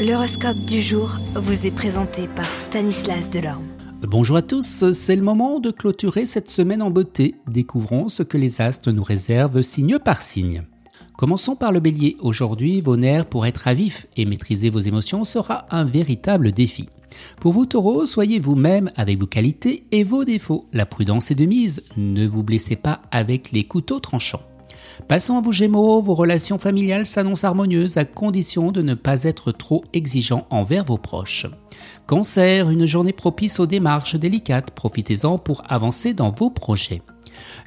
L'horoscope du jour vous est présenté par Stanislas Delorme. Bonjour à tous, c'est le moment de clôturer cette semaine en beauté. Découvrons ce que les astres nous réservent signe par signe. Commençons par le bélier. Aujourd'hui, vos nerfs pour être à vif et maîtriser vos émotions sera un véritable défi. Pour vous taureaux, soyez vous-même avec vos qualités et vos défauts. La prudence est de mise, ne vous blessez pas avec les couteaux tranchants. Passons à vous Gémeaux, vos relations familiales s'annoncent harmonieuses à condition de ne pas être trop exigeant envers vos proches. Cancer, une journée propice aux démarches délicates, profitez-en pour avancer dans vos projets.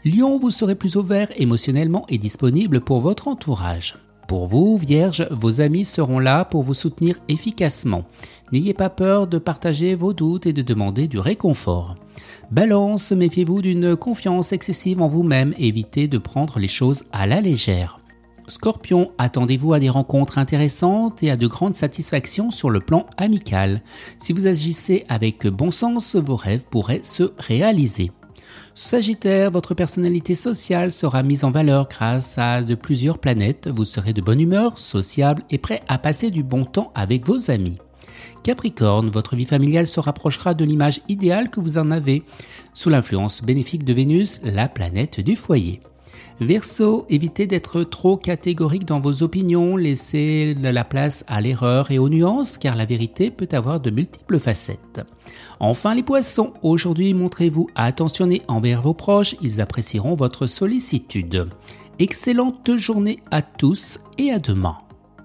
Lion, vous serez plus ouvert émotionnellement et disponible pour votre entourage. Pour vous, Vierge, vos amis seront là pour vous soutenir efficacement. N'ayez pas peur de partager vos doutes et de demander du réconfort. Balance, méfiez-vous d'une confiance excessive en vous-même, évitez de prendre les choses à la légère. Scorpion, attendez-vous à des rencontres intéressantes et à de grandes satisfactions sur le plan amical. Si vous agissez avec bon sens, vos rêves pourraient se réaliser. Sagittaire, votre personnalité sociale sera mise en valeur grâce à de plusieurs planètes. Vous serez de bonne humeur, sociable et prêt à passer du bon temps avec vos amis. Capricorne, votre vie familiale se rapprochera de l'image idéale que vous en avez, sous l'influence bénéfique de Vénus, la planète du foyer. Verseau, évitez d'être trop catégorique dans vos opinions, laissez la place à l'erreur et aux nuances car la vérité peut avoir de multiples facettes. Enfin les poissons, aujourd'hui montrez-vous attentionné envers vos proches, ils apprécieront votre sollicitude. Excellente journée à tous et à demain.